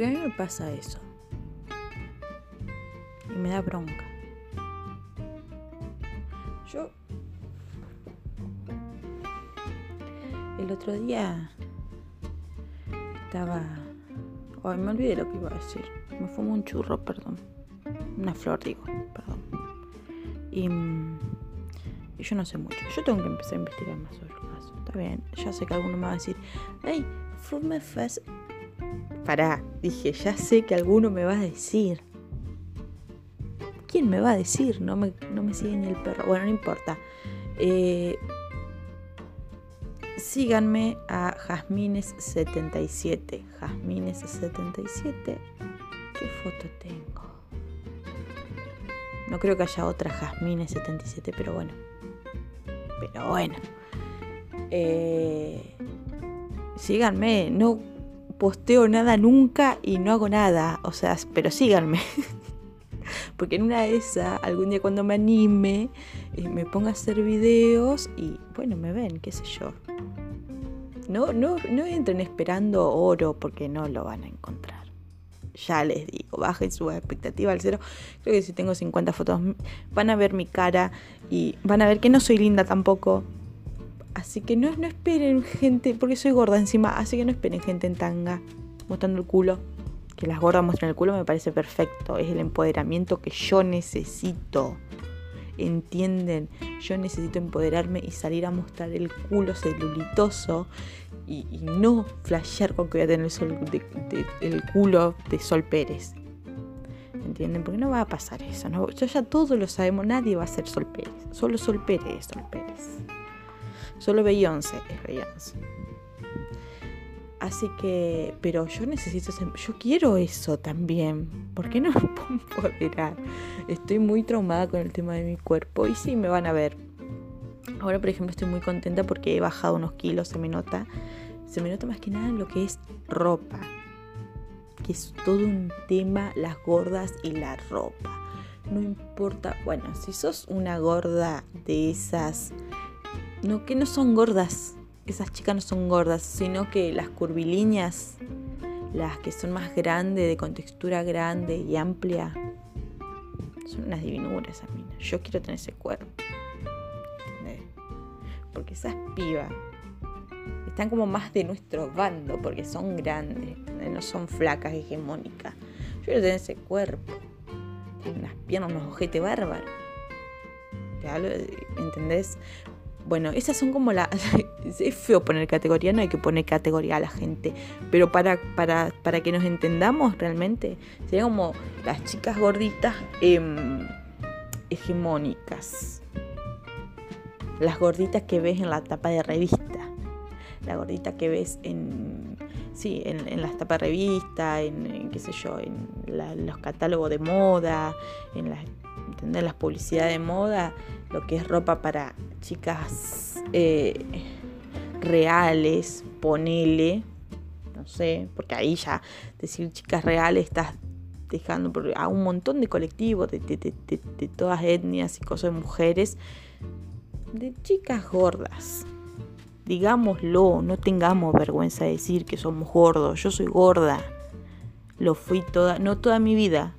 Porque a mí me pasa eso. Y me da bronca. Yo el otro día estaba... Ay, me olvidé lo que iba a decir. Me fumó un churro, perdón. Una flor, digo, perdón. Y, y, yo no sé mucho. Yo tengo que empezar a investigar más sobre el caso. Está bien. Ya sé que alguno me va a decir, hey, fume fast. Dije, ya sé que alguno me va a decir. ¿Quién me va a decir? No me, no me sigue ni el perro. Bueno, no importa. Eh, síganme a Jasmines77. Jasmines77. ¿Qué foto tengo? No creo que haya otra Jasmines77, pero bueno. Pero bueno. Eh, síganme. No posteo nada nunca y no hago nada. O sea, pero síganme. Porque en una de esas, algún día cuando me anime, eh, me ponga a hacer videos y bueno, me ven, qué sé yo. No, no, no entren esperando oro porque no lo van a encontrar. Ya les digo, bajen su expectativa al cero. Creo que si tengo 50 fotos van a ver mi cara y van a ver que no soy linda tampoco. Así que no, no esperen gente, porque soy gorda encima, así que no esperen gente en tanga mostrando el culo. Que las gordas muestren el culo me parece perfecto. Es el empoderamiento que yo necesito entienden, yo necesito empoderarme y salir a mostrar el culo celulitoso y, no flashear con que voy a tener el, culo de Sol Pérez. ¿Entienden? Porque no va a pasar eso. ¿no? Ya, ya todos lo sabemos, nadie va a ser Sol Pérez. Solo Sol Pérez es Sol Pérez. Solo Beyoncé es Beyoncé. Así que, pero yo necesito, yo quiero eso también. ¿Por qué no me puedo empoderar? Estoy muy traumada con el tema de mi cuerpo y sí me van a ver. Ahora, por ejemplo, estoy muy contenta porque he bajado unos kilos, se me nota. Se me nota más que nada lo que es ropa. Que es todo un tema, las gordas y la ropa. No importa, bueno, si sos una gorda de esas, no que no son gordas, esas chicas no son gordas, sino que las curvilíneas, las que son más grandes, de contextura grande y amplia, son unas divinuras minas. Yo quiero tener ese cuerpo. Porque esas pibas están como más de nuestro bando, porque son grandes, no son flacas, hegemónicas. Yo quiero tener ese cuerpo. Tienen unas piernas, unos ojetes bárbaros. ¿Entendés? Bueno, esas son como las... es feo poner categoría, no hay que poner categoría a la gente, pero para, para, para que nos entendamos realmente, serían como las chicas gorditas em, hegemónicas. Las gorditas que ves en la tapa de revista. La gordita que ves en, sí, en, las tapas de revista, en, qué sé yo, en los catálogos de moda, en las, las publicidades de moda, lo que es ropa para chicas eh, reales, ponele, no sé, porque ahí ya decir chicas reales estás dejando a un montón de colectivos, de, de, todas etnias y cosas de mujeres, de chicas gordas. Digámoslo, no tengamos vergüenza de decir que somos gordos. Yo soy gorda. Lo fui toda, no toda mi vida,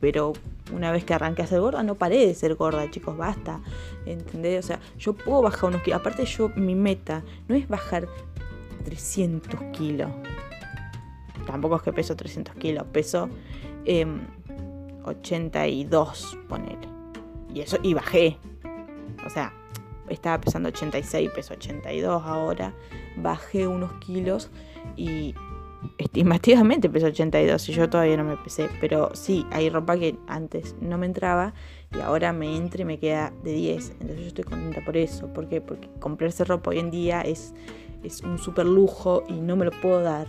pero una vez que arranqué a ser gorda, no paré de ser gorda, chicos, basta. ¿Entendés? O sea, yo puedo bajar unos kilos. Aparte, yo, mi meta no es bajar 300 kilos. Tampoco es que peso 300 kilos, peso 82, em, ponele. Y eso, y bajé. O sea, estaba pesando 86, peso 82 ahora. Bajé unos kilos y estimativamente peso 82 y yo todavía no me pesé, pero sí, hay ropa que antes no me entraba y ahora me entra y me queda de 10. Entonces yo estoy contenta por eso. ¿Por qué? Porque comprarse ropa hoy en día es, es un súper lujo y no me lo puedo dar.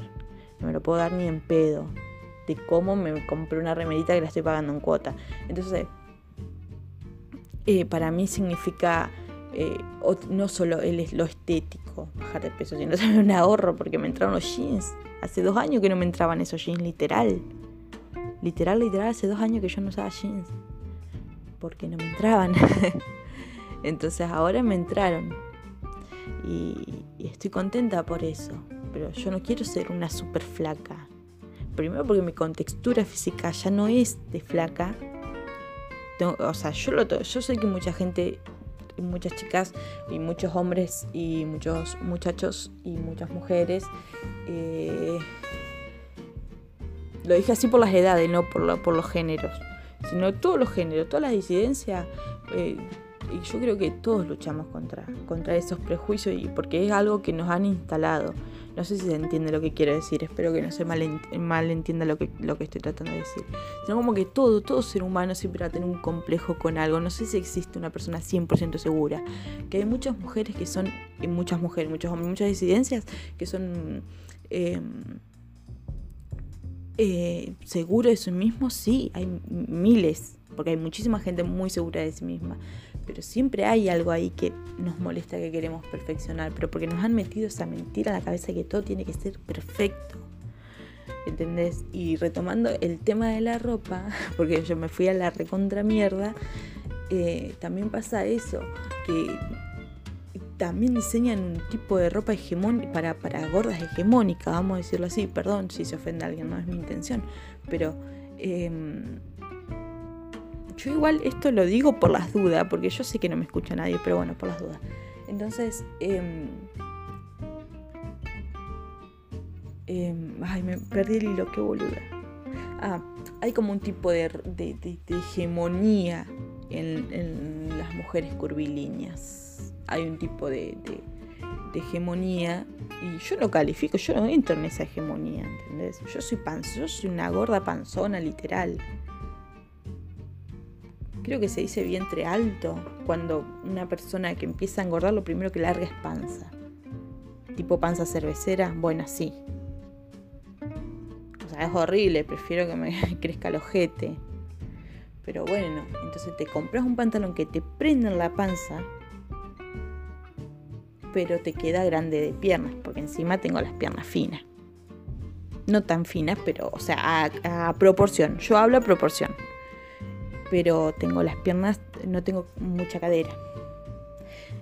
No me lo puedo dar ni en pedo. De cómo me compré una remerita que la estoy pagando en cuota. Entonces, eh, para mí significa eh, no solo el, lo estético, bajar de peso, sino también un ahorro porque me entraron los jeans. Hace dos años que no me entraban esos jeans, literal. Literal, literal, hace dos años que yo no usaba jeans. Porque no me entraban. Entonces ahora me entraron. Y, estoy contenta por eso. Pero yo no quiero ser una super flaca. primero porque mi contextura física ya no es de flaca. o sea, yo, lo, yo sé que mucha gente, muchas chicas y muchos hombres y muchos muchachos y muchas mujeres, eh, lo dije así por las edades, no por, por los géneros, sino todos los géneros, todas las disidencias. Eh, y yo creo que todos luchamos contra, contra esos prejuicios y porque es algo que nos han instalado. No sé si se entiende lo que quiero decir, espero que no se mal, mal entienda lo que, lo que estoy tratando de decir. Sino como que todo, todo ser humano siempre va a tener un complejo con algo. No sé si existe una persona 100% segura. Que hay muchas mujeres que son, y muchas mujeres, muchos hombres, muchas disidencias que son... Eh, eh, de sí mismo, sí, hay miles, porque hay muchísima gente muy segura de sí misma pero siempre hay algo ahí que nos molesta que queremos perfeccionar, pero porque nos han metido esa mentira en la cabeza que todo tiene que ser perfecto. ¿Entendés? Y retomando el tema de la ropa, porque yo me fui a la recontra mierda, eh, también pasa eso, que también diseñan un tipo de ropa hegemónica para, para gordas hegemónicas, vamos a decirlo así, perdón si se ofende a alguien, no es mi intención, pero em, yo igual esto lo digo por las dudas, porque yo sé que no me escucha nadie, pero bueno, por las dudas. Entonces, eh, ay, me perdí el hilo, qué boluda. Ah, hay como un tipo de, hegemonía en, las mujeres curvilíneas. Hay un tipo de, hegemonía y yo lo califico, yo no entro en esa hegemonía, ¿entendés? Yo soy panzo, yo soy una gorda panzona literal creo que se dice vientre alto, cuando una persona que empieza a engordar lo primero que larga es panza. Tipo panza cervecera, bueno, sí. O sea, es horrible, prefiero que me crezca el ojete. Pero bueno, entonces te compras un pantalón que te prenda en la panza, pero te queda grande de piernas, porque encima tengo las piernas finas. No tan finas, pero, o sea, a, a proporción. Yo hablo a proporción pero tengo las piernas, no tengo mucha cadera.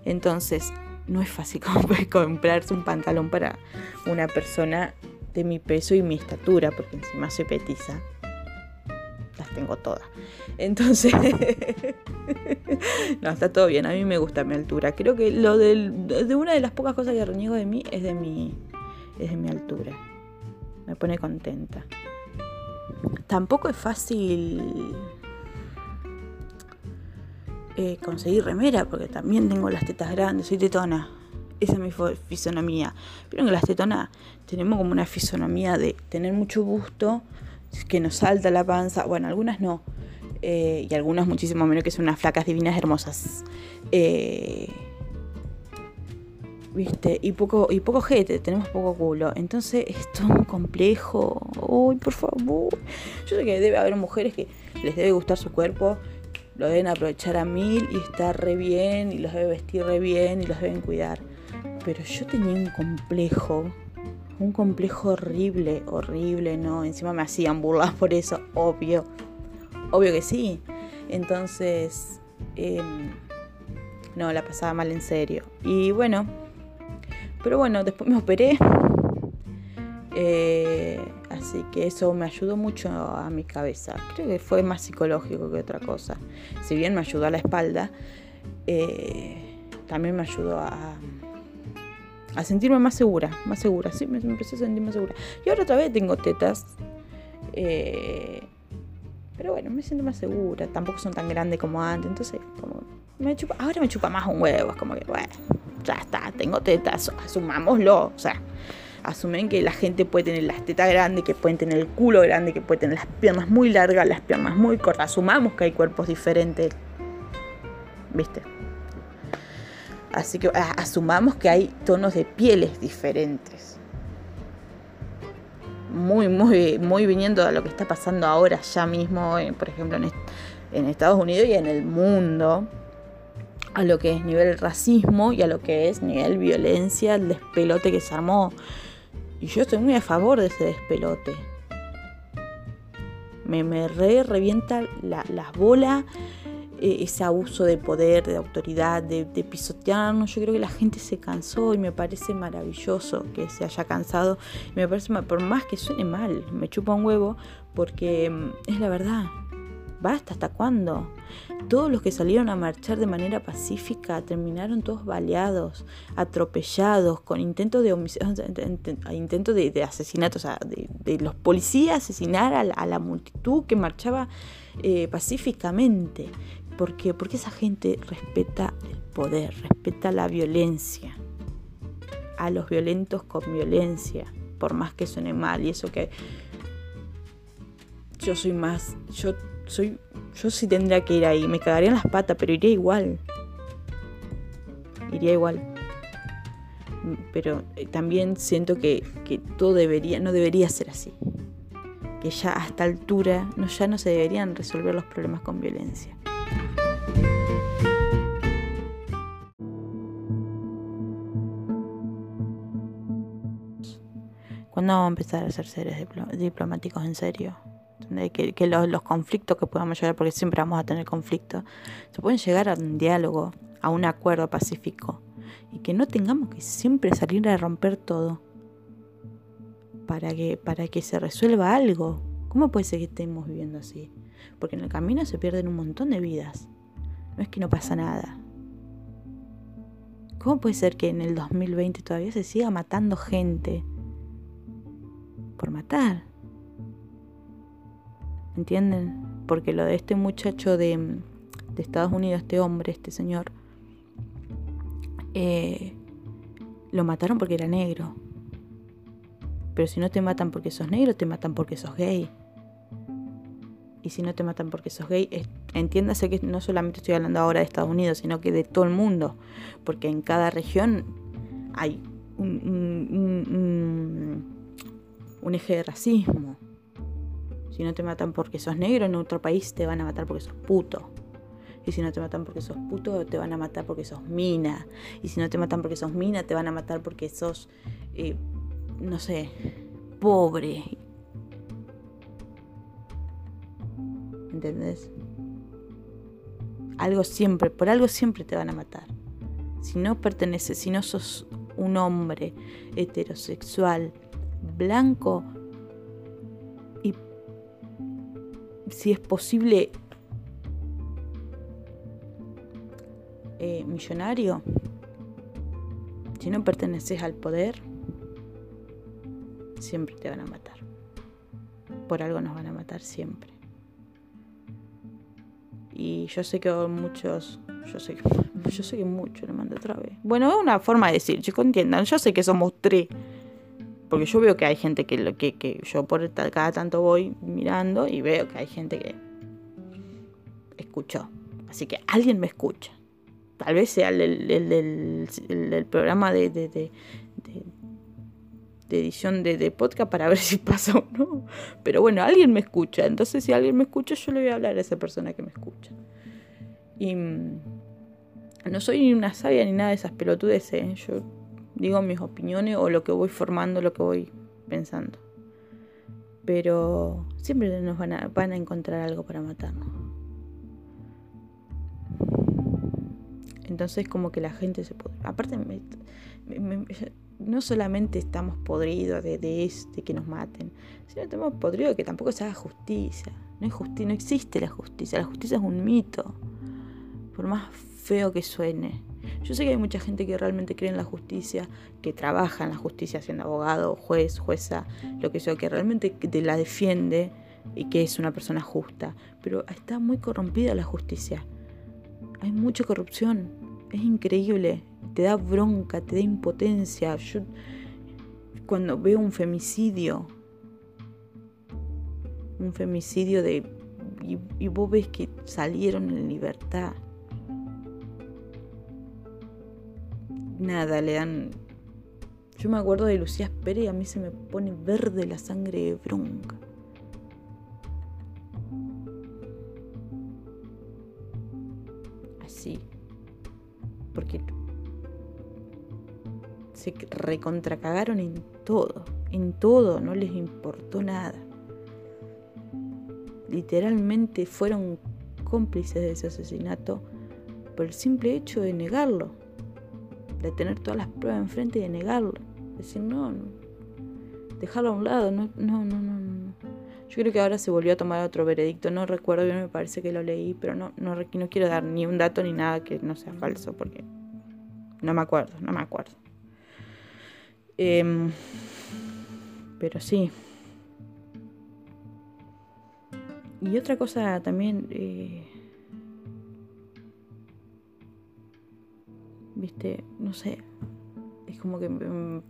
Entonces, no es fácil comprarse un pantalón para una persona de mi peso y mi estatura, porque encima soy petiza. Las tengo todas. Entonces, no, está todo bien. A mí me gusta mi altura. Creo que lo de una de las pocas cosas que reniego de mí es de mi, es de mi altura. Me pone contenta. Tampoco es fácil eh, conseguir remera, porque también tengo las tetas grandes, soy tetona. Esa es mi fisonomía. Pero en las tetonas tenemos como una fisonomía de tener mucho gusto, que nos salta la panza. Bueno, algunas no. Eh, y algunas muchísimo menos que son unas flacas divinas hermosas. Eh, ¿Viste? Y poco, y poco jete, tenemos poco culo. Entonces es todo un complejo. Uy, por favor. Yo sé que debe haber mujeres que les debe gustar su cuerpo lo deben aprovechar a mil y estar re bien y los deben vestir re bien y los deben cuidar. Pero yo tenía un complejo, un complejo horrible, horrible, ¿no? Encima me hacían burlas por eso, obvio, obvio que sí. Entonces, em, no, la pasaba mal en serio. Y bueno, pero bueno, después me operé. Eh, Así que eso me ayudó mucho a mi cabeza. Creo que fue más psicológico que otra cosa. Si bien me ayudó a la espalda, eh, también me ayudó a, a sentirme más segura, más segura. Sí, me, empecé a sentir más segura. Y ahora otra vez tengo tetas. Eh, pero bueno, me siento más segura. Tampoco son tan grandes como antes. Entonces, como me chupa, ahora me chupa más un huevo. Es como que, bueno, ya está, tengo tetas, asumámoslo. O sea, asumen que la gente puede tener las tetas grandes, que pueden tener el culo grande, que puede tener las piernas muy largas, las piernas muy cortas. Asumamos que hay cuerpos diferentes. ¿Viste? Así que ah, asumamos que hay tonos de pieles diferentes. Muy, muy, muy viniendo a lo que está pasando ahora ya mismo, eh, por ejemplo, en, en Estados Unidos y en el mundo a lo que es nivel racismo y a lo que es nivel violencia, el despelote que se armó y yo estoy muy a favor de ese despelote. Me, me re revienta las bolas eh, ese abuso de poder, de autoridad, de, de, pisotearnos. Yo creo que la gente se cansó y me parece maravilloso que se haya cansado. Me parece, por más que suene mal, me chupa un huevo, porque mm, es la verdad. Basta, ¿hasta cuándo? Todos los que salieron a marchar de manera pacífica terminaron todos baleados, atropellados, con intentos de intentos de, asesinato, o sea, de, los policías asesinar a la, multitud que marchaba eh, pacíficamente. ¿Por qué? Porque esa gente respeta el poder, respeta la violencia. A los violentos con violencia, por más que suene mal. Y eso que yo soy más, yo soy, yo sí tendría que ir ahí. Me cagaría en las patas, pero iría igual. Iría igual. Pero eh, también siento que, que todo debería, no debería ser así. Que ya a esta altura no, ya no se deberían resolver los problemas con violencia. ¿Cuándo vamos a empezar a hacer seres diplomáticos en serio? Que, los, conflictos que podamos llegar, porque siempre vamos a tener conflictos, se pueden llegar a un diálogo, a un acuerdo pacífico, y que no tengamos que siempre salir a romper todo para que, para que se resuelva algo. ¿Cómo puede ser que estemos viviendo así? Porque en el camino se pierden un montón de vidas. No es que no pasa nada. ¿Cómo puede ser que en el 2020 todavía se siga matando gente por matar? ¿Entienden? Porque lo de este muchacho de, Estados Unidos, este hombre, este señor, eh, lo mataron porque era negro. Pero si no te matan porque sos negro, te matan porque sos gay. Y si no te matan porque sos gay, entiéndase que no solamente estoy hablando ahora de Estados Unidos, sino que de todo el mundo. Porque en cada región hay un, un eje de racismo. Si no te matan porque sos negro, en otro país te van a matar porque sos puto. Y si no te matan porque sos puto, te van a matar porque sos mina. Y si no te matan porque sos mina, te van a matar porque sos, eh, no sé, pobre. ¿Entendés? Algo siempre, por algo siempre te van a matar. Si no perteneces, si no sos un hombre heterosexual, blanco, si es posible, eh, millonario, si no perteneces al poder, siempre te van a matar. Por algo nos van a matar siempre. Y yo sé que muchos, yo sé que, yo sé que mucho le mando otra vez. Bueno, es una forma de decir, chicos, entiendan, yo sé que somos tres. Porque yo veo que hay gente que, que, que yo por cada tanto voy mirando y veo que hay gente que escuchó. Así que alguien me escucha. Tal vez sea el, del programa de, de, de, de edición de, podcast para ver si pasa o no. Pero bueno, alguien me escucha. Entonces, si alguien me escucha, yo le voy a hablar a esa persona que me escucha. Y mm, no soy ni una sabia ni nada de esas pelotudes. ¿eh? Yo digo mis opiniones o lo que voy formando, lo que voy pensando. Pero siempre nos van a, van a encontrar algo para matarnos. Entonces como que la gente se puede... Aparte, no solamente estamos podridos de, de, que nos maten, sino estamos podridos de que tampoco se haga justicia. No, justicia, no existe la justicia. La justicia es un mito. Por más feo que suene. Yo sé que hay mucha gente que realmente cree en la justicia, que trabaja en la justicia siendo abogado, juez, jueza, lo que sea, que realmente la defiende y que es una persona justa. Pero está muy corrompida la justicia. Hay mucha corrupción. Es increíble. Te da bronca, te da impotencia. Yo cuando veo un femicidio, un femicidio de... Y vos ves que salieron en libertad nada, le dan... Yo me acuerdo de Lucía Pérez y a mí se me pone verde la sangre de bronca. Así. Porque se recontracagaron en todo, en todo, no les importó nada. Literalmente fueron cómplices de ese asesinato por el simple hecho de negarlo, de tener todas las pruebas enfrente y de negarlo. Decir, no, no dejarlo a un lado, no, no, no, no. Yo creo que ahora se volvió a tomar otro veredicto, no recuerdo bien, me parece que lo leí, pero no, no, no quiero dar ni un dato ni nada que no sea falso, porque no me acuerdo, no me acuerdo. Em, pero sí. Y otra cosa también, eh, viste, no sé, es como que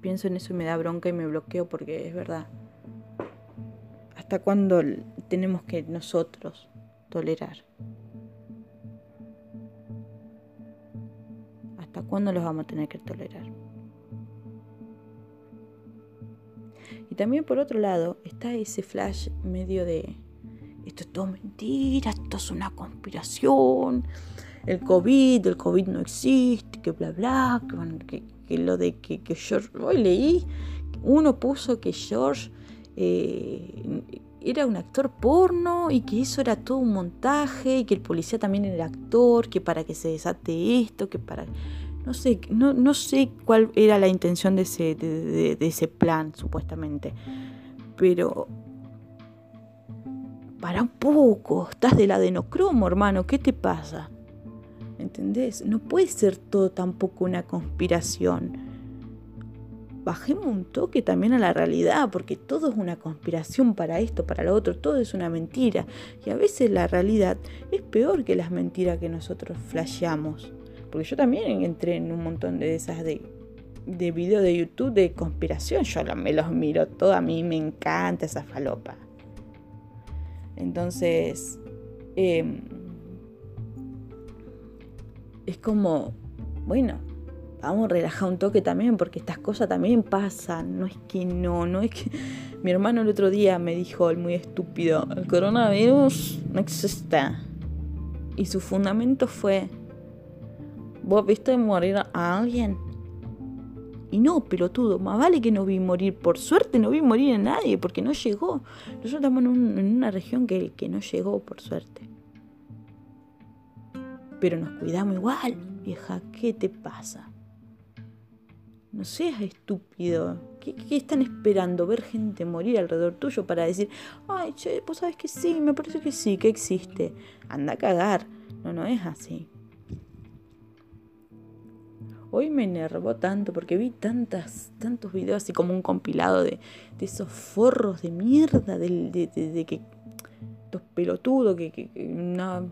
pienso en eso y me da bronca y me bloqueo porque es verdad. ¿Hasta cuándo tenemos que nosotros tolerar? ¿Hasta cuándo los vamos a tener que tolerar? Y también por otro lado está ese flash medio de esto es todo mentira, esto es una conspiración, el COVID, el COVID no existe, que bla bla, que, lo de que, George, hoy leí, uno puso que George eh, era un actor porno y que eso era todo un montaje y que el policía también era actor, que para que se desate esto, que para... No sé, no, no sé cuál era la intención de ese, de, ese plan, supuestamente. Pero para un poco, estás del adenocromo, hermano, ¿qué te pasa? ¿Entendés? No puede ser todo tampoco una conspiración. Bajemos un toque también a la realidad, porque todo es una conspiración para esto, para lo otro, todo es una mentira. Y a veces la realidad es peor que las mentiras que nosotros flasheamos. Porque yo también entré en un montón de esas de, de videos de YouTube de conspiración. Yo me los miro todo, a mí me encanta esa falopa. Entonces, em, es como, bueno, vamos a relajar un toque también, porque estas cosas también pasan. No es que no, no es que. Mi hermano el otro día me dijo, el muy estúpido, el coronavirus no existe. Y su fundamento fue ¿Vos viste morir a alguien? Y no, pelotudo, más vale que no vi morir. Por suerte no vi morir a nadie, porque no llegó. Nosotros estamos en, una región que, que, no llegó, por suerte. Pero nos cuidamos igual, vieja. ¿Qué te pasa? No seas estúpido. ¿Qué, ¿Qué, están esperando? ¿Ver gente morir alrededor tuyo para decir, ay, che, vos sabes que sí, me parece que sí, que existe? Anda a cagar. No, no es así. Hoy me enervó tanto porque vi tantas, tantos videos así como un compilado de, esos forros de mierda, de, de, que los pelotudos, que, que, no,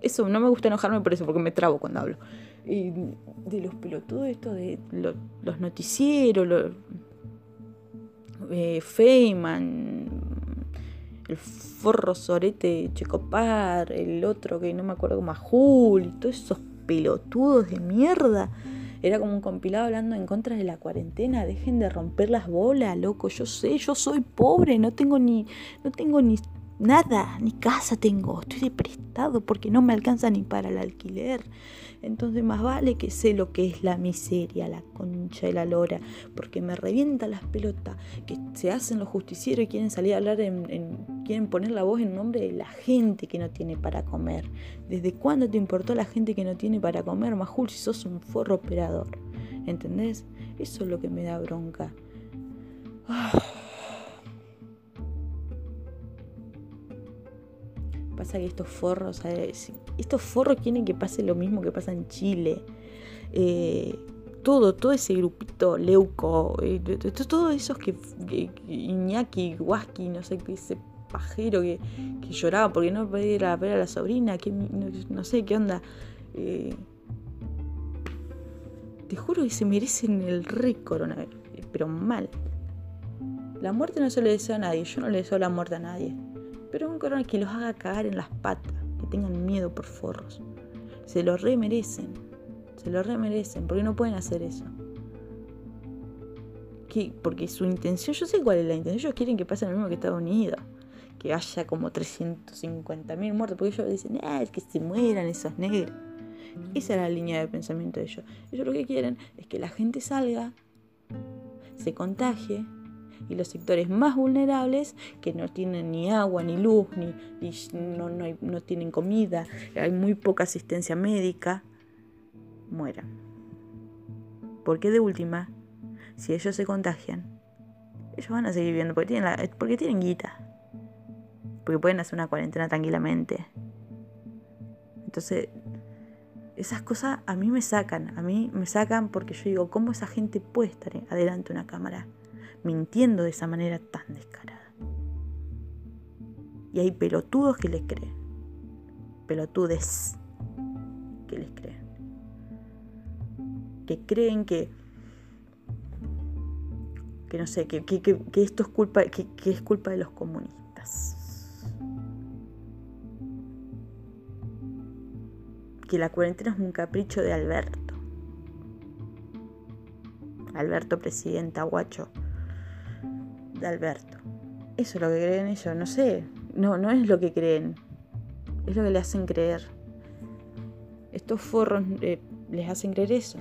eso no me gusta enojarme por eso, porque me trabo cuando hablo. Y de los pelotudos, esto de los noticieros, los, eh, Feynman, el forro sorete Checopar, el otro que no me acuerdo, Majul, y todos esos pelotudos de mierda. Era como un compilado hablando en contra de la cuarentena. Dejen de romper las bolas, loco. Yo sé, yo soy pobre, no tengo ni, no tengo ni nada, ni casa tengo. Estoy de prestado porque no me alcanza ni para el alquiler. Entonces más vale que sé lo que es la miseria, la concha y la lora, porque me revienta las pelotas que se hacen los justicieros y quieren salir a hablar, en, quieren poner la voz en nombre de la gente que no tiene para comer. ¿Desde cuándo te importó la gente que no tiene para comer, Majul, si sos un forro operador? ¿Entendés? Eso es lo que me da bronca. Ah. Pasa que estos forros, estos forros quieren que pase lo mismo que pasa en Chile. Eh, todo, todo ese grupito, Leuco, eh, todos esos que, Iñaki, Huasqui, no sé qué, ese pajero que, lloraba porque no podía ir a ver a la sobrina, que no, sé qué onda. Eh, te juro que se merecen el rey coronavirus, pero mal. La muerte no se le desea a nadie, yo no le deseo la muerte a nadie. Pero un corona que los haga cagar en las patas, que tengan miedo por forros. Se lo remerecen, se lo remerecen, porque no pueden hacer eso. Porque su intención, yo sé cuál es la intención, ellos quieren que pase lo mismo que Estados Unidos, que haya como 350.000 muertos, porque ellos dicen, ah, es que se mueran esos negros. Esa es la línea de pensamiento de ellos. Ellos lo que quieren es que la gente salga, se contagie, y los sectores más vulnerables que no tienen ni agua, ni luz, ni, no, no tienen comida, hay muy poca asistencia médica, mueran. Porque de última, si ellos se contagian, ellos van a seguir viviendo porque tienen, la, porque tienen guita. Porque pueden hacer una cuarentena tranquilamente. Entonces, esas cosas a mí me sacan, a mí me sacan porque yo digo, ¿cómo esa gente puede estar adelante de una cámara mintiendo de esa manera tan descarada? Y hay pelotudos que les creen, pelotudes que les creen, que creen que, que no sé, que, esto es culpa, que es culpa de los comunistas. que la cuarentena es un capricho de Alberto. Alberto, presidenta, guacho. De Alberto. Eso es lo que creen ellos, no sé. No, no es lo que creen. Es lo que le hacen creer. Estos forros eh, les hacen creer eso.